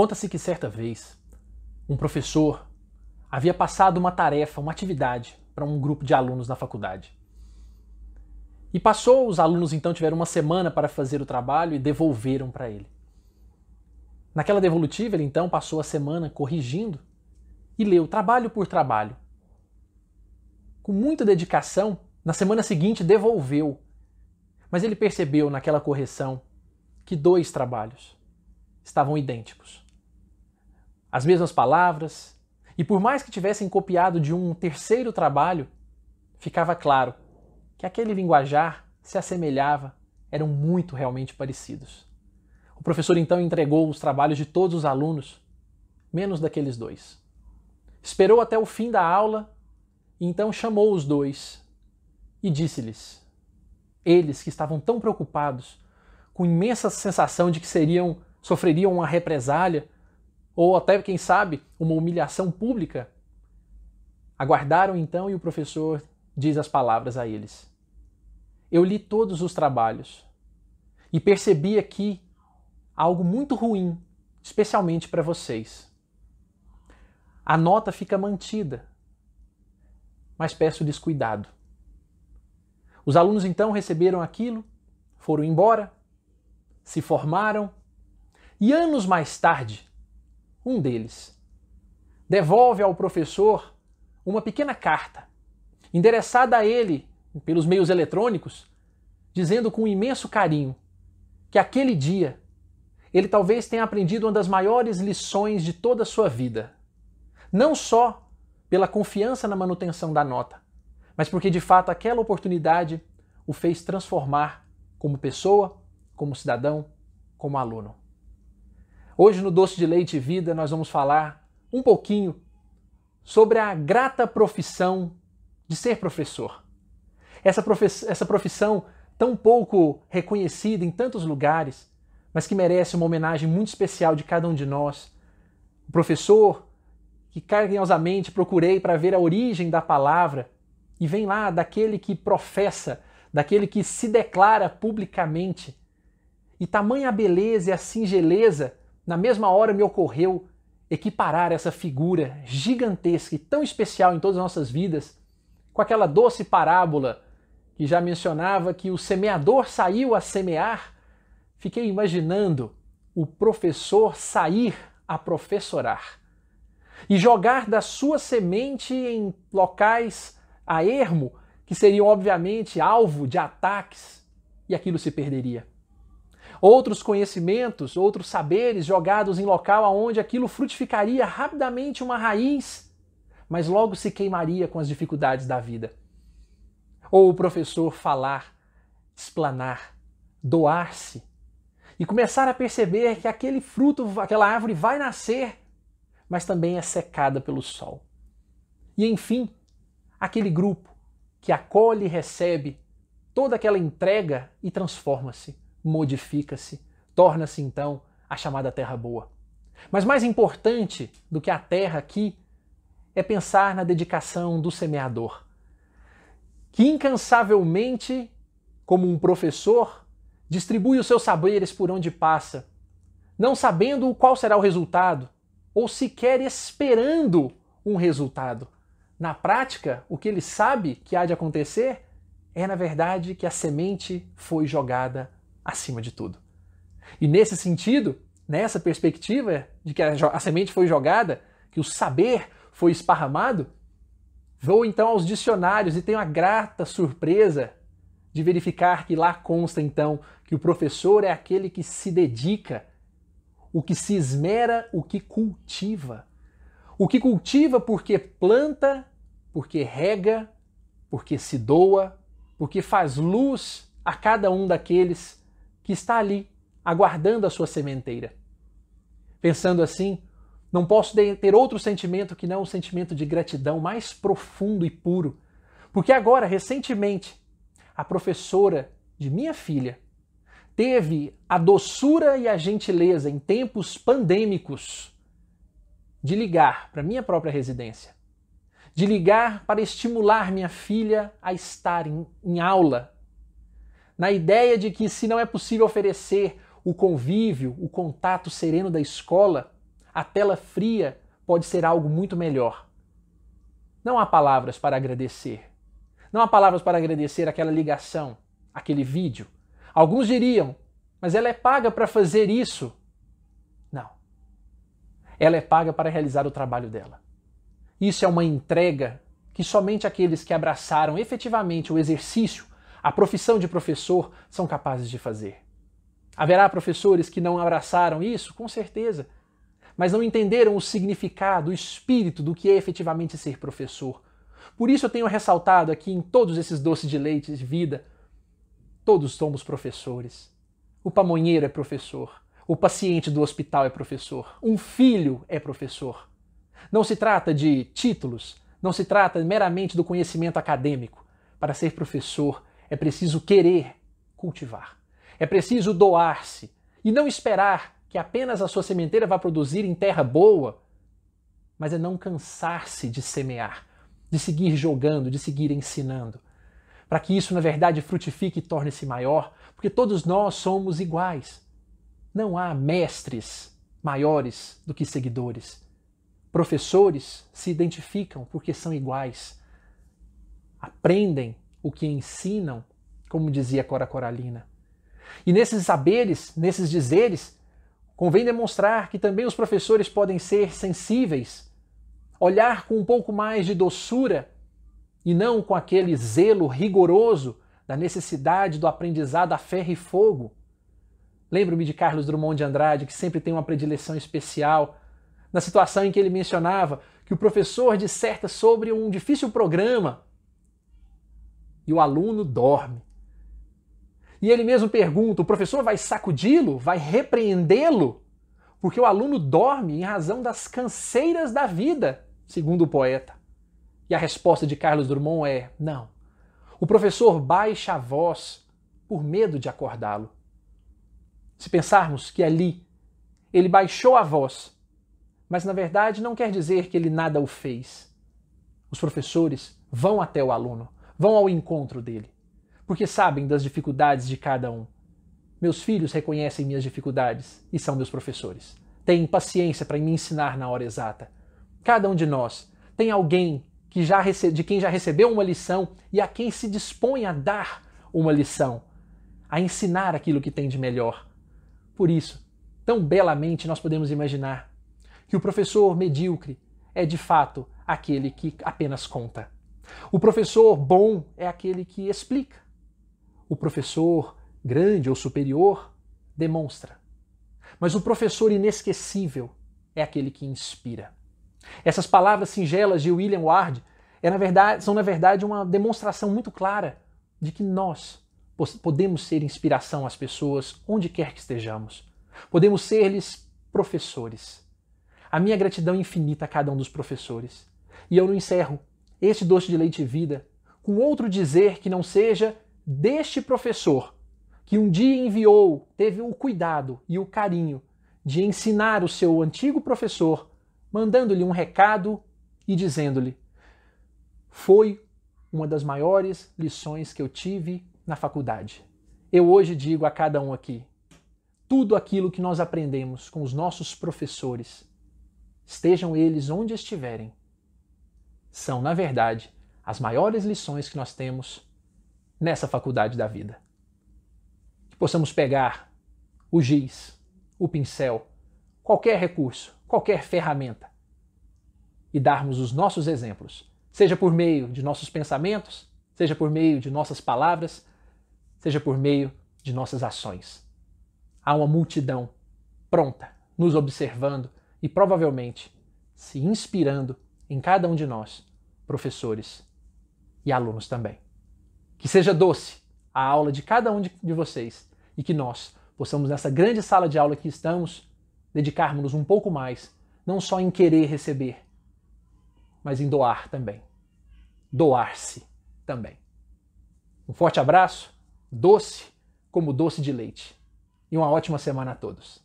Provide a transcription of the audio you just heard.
Conta-se que certa vez um professor havia passado uma tarefa, uma atividade para um grupo de alunos na faculdade. E passou, os alunos então tiveram uma semana para fazer o trabalho e devolveram para ele. Naquela devolutiva, ele então passou a semana corrigindo e leu trabalho por trabalho. Com muita dedicação, na semana seguinte devolveu. Mas ele percebeu naquela correção que dois trabalhos estavam idênticos. As mesmas palavras, e por mais que tivessem copiado de um terceiro trabalho, ficava claro que aquele linguajar se assemelhava, eram muito realmente parecidos. O professor então entregou os trabalhos de todos os alunos, menos daqueles dois. Esperou até o fim da aula e então chamou os dois e disse-lhes, eles que estavam tão preocupados, com imensa sensação de que seriam sofreriam uma represália ou até quem sabe uma humilhação pública, aguardaram então e o professor diz as palavras a eles: eu li todos os trabalhos e percebi aqui algo muito ruim, especialmente para vocês. A nota fica mantida, mas peço-lhes cuidado. Os alunos então receberam aquilo, foram embora, se formaram e anos mais tarde, um deles devolve ao professor uma pequena carta endereçada a ele pelos meios eletrônicos, dizendo com imenso carinho que aquele dia ele talvez tenha aprendido uma das maiores lições de toda a sua vida. Não só pela confiança na manutenção da nota, mas porque de fato aquela oportunidade o fez transformar como pessoa, como cidadão, como aluno. Hoje no Doce de Leite Vida nós vamos falar um pouquinho sobre a grata profissão de ser professor. Essa, essa profissão tão pouco reconhecida em tantos lugares, mas que merece uma homenagem muito especial de cada um de nós. O professor que carinhosamente procurei para ver a origem da palavra e vem lá daquele que professa, daquele que se declara publicamente. E tamanha beleza e a singeleza, na mesma hora me ocorreu equiparar essa figura gigantesca e tão especial em todas as nossas vidas com aquela doce parábola que já mencionava que o semeador saiu a semear, fiquei imaginando o professor sair a professorar e jogar da sua semente em locais a ermo, que seriam obviamente alvo de ataques, e aquilo se perderia. Outros conhecimentos, outros saberes jogados em local aonde aquilo frutificaria rapidamente uma raiz, mas logo se queimaria com as dificuldades da vida. Ou o professor falar, explanar, doar-se e começar a perceber que aquele fruto, aquela árvore vai nascer, mas também é secada pelo sol. E enfim, aquele grupo que acolhe e recebe toda aquela entrega e transforma-se, modifica-se, torna-se então a chamada terra boa. Mas mais importante do que a terra aqui é pensar na dedicação do semeador que incansavelmente, como um professor, distribui os seus saberes por onde passa, não sabendo qual será o resultado, ou sequer esperando um resultado. Na prática, o que ele sabe que há de acontecer é, na verdade, que a semente foi jogada acima de tudo. E nesse sentido, nessa perspectiva de que a, semente foi jogada, que o saber foi esparramado, Vou então aos dicionários e tenho a grata surpresa de verificar que lá consta então que o professor é aquele que se dedica, o que se esmera, o que cultiva. O que cultiva porque planta, porque rega, porque se doa, porque faz luz a cada um daqueles que está ali aguardando a sua sementeira. Pensando assim, não posso ter outro sentimento que não o sentimento de gratidão mais profundo e puro. Porque agora, recentemente, a professora de minha filha teve a doçura e a gentileza em tempos pandêmicos de ligar para minha própria residência, de ligar para estimular minha filha a estar em, em aula, na ideia de que se não é possível oferecer o convívio, o contato sereno da escola, a tela fria pode ser algo muito melhor. Não há palavras para agradecer. Não há palavras para agradecer aquela ligação, aquele vídeo. Alguns diriam, mas ela é paga para fazer isso. Não. Ela é paga para realizar o trabalho dela. Isso é uma entrega que somente aqueles que abraçaram efetivamente o exercício, a profissão de professor, são capazes de fazer. Haverá professores que não abraçaram isso? Com certeza. Mas não entenderam o significado, o espírito do que é efetivamente ser professor. Por isso eu tenho ressaltado aqui em todos esses doces de leite de vida, todos somos professores. O pamonheiro é professor. O paciente do hospital é professor. Um filho é professor. Não se trata de títulos, não se trata meramente do conhecimento acadêmico. Para ser professor é preciso querer cultivar. É preciso doar-se e não esperar que apenas a sua sementeira vá produzir em terra boa, mas é não cansar-se de semear, de seguir jogando, de seguir ensinando, para que isso na verdade frutifique e torne-se maior, porque todos nós somos iguais. Não há mestres maiores do que seguidores. Professores se identificam porque são iguais. Aprendem o que ensinam, como dizia Cora Coralina. E nesses saberes, nesses dizeres, convém demonstrar que também os professores podem ser sensíveis, olhar com um pouco mais de doçura e não com aquele zelo rigoroso da necessidade do aprendizado a ferro e fogo. Lembro-me de Carlos Drummond de Andrade, que sempre tem uma predileção especial, na situação em que ele mencionava que o professor disserta sobre um difícil programa e o aluno dorme. E ele mesmo pergunta: o professor vai sacudi-lo? Vai repreendê-lo? Porque o aluno dorme em razão das canseiras da vida, segundo o poeta. E a resposta de Carlos Drummond é: não. O professor baixa a voz por medo de acordá-lo. Se pensarmos que ali ele baixou a voz, mas na verdade não quer dizer que ele nada o fez. Os professores vão até o aluno, vão ao encontro dele porque sabem das dificuldades de cada um. Meus filhos reconhecem minhas dificuldades e são meus professores. Têm paciência para me ensinar na hora exata. Cada um de nós tem alguém que já de quem já recebeu uma lição e a quem se dispõe a dar uma lição, a ensinar aquilo que tem de melhor. Por isso, tão belamente nós podemos imaginar que o professor medíocre é de fato aquele que apenas conta. O professor bom é aquele que explica, o professor grande ou superior demonstra. Mas o professor inesquecível é aquele que inspira. Essas palavras singelas de William Ward é, na verdade, são, na verdade, uma demonstração muito clara de que nós podemos ser inspiração às pessoas onde quer que estejamos. Podemos ser-lhes professores. A minha gratidão infinita a cada um dos professores. E eu não encerro este doce de leite vida com outro dizer que não seja deste professor que um dia enviou, teve o cuidado e o carinho de ensinar o seu antigo professor, mandando-lhe um recado e dizendo-lhe: Foi uma das maiores lições que eu tive na faculdade. Eu hoje digo a cada um aqui: tudo aquilo que nós aprendemos com os nossos professores, estejam eles onde estiverem, são, na verdade, as maiores lições que nós temos nessa faculdade da vida. Que possamos pegar o giz, o pincel, qualquer recurso, qualquer ferramenta e darmos os nossos exemplos, seja por meio de nossos pensamentos, seja por meio de nossas palavras, seja por meio de nossas ações. Há uma multidão pronta, nos observando e provavelmente se inspirando em cada um de nós, professores e alunos também. Que seja doce a aula de cada um de, vocês e que nós possamos, nessa grande sala de aula que estamos, dedicarmos-nos um pouco mais, não só em querer receber, mas em doar também. Doar-se também. Um forte abraço, doce como doce de leite. E uma ótima semana a todos.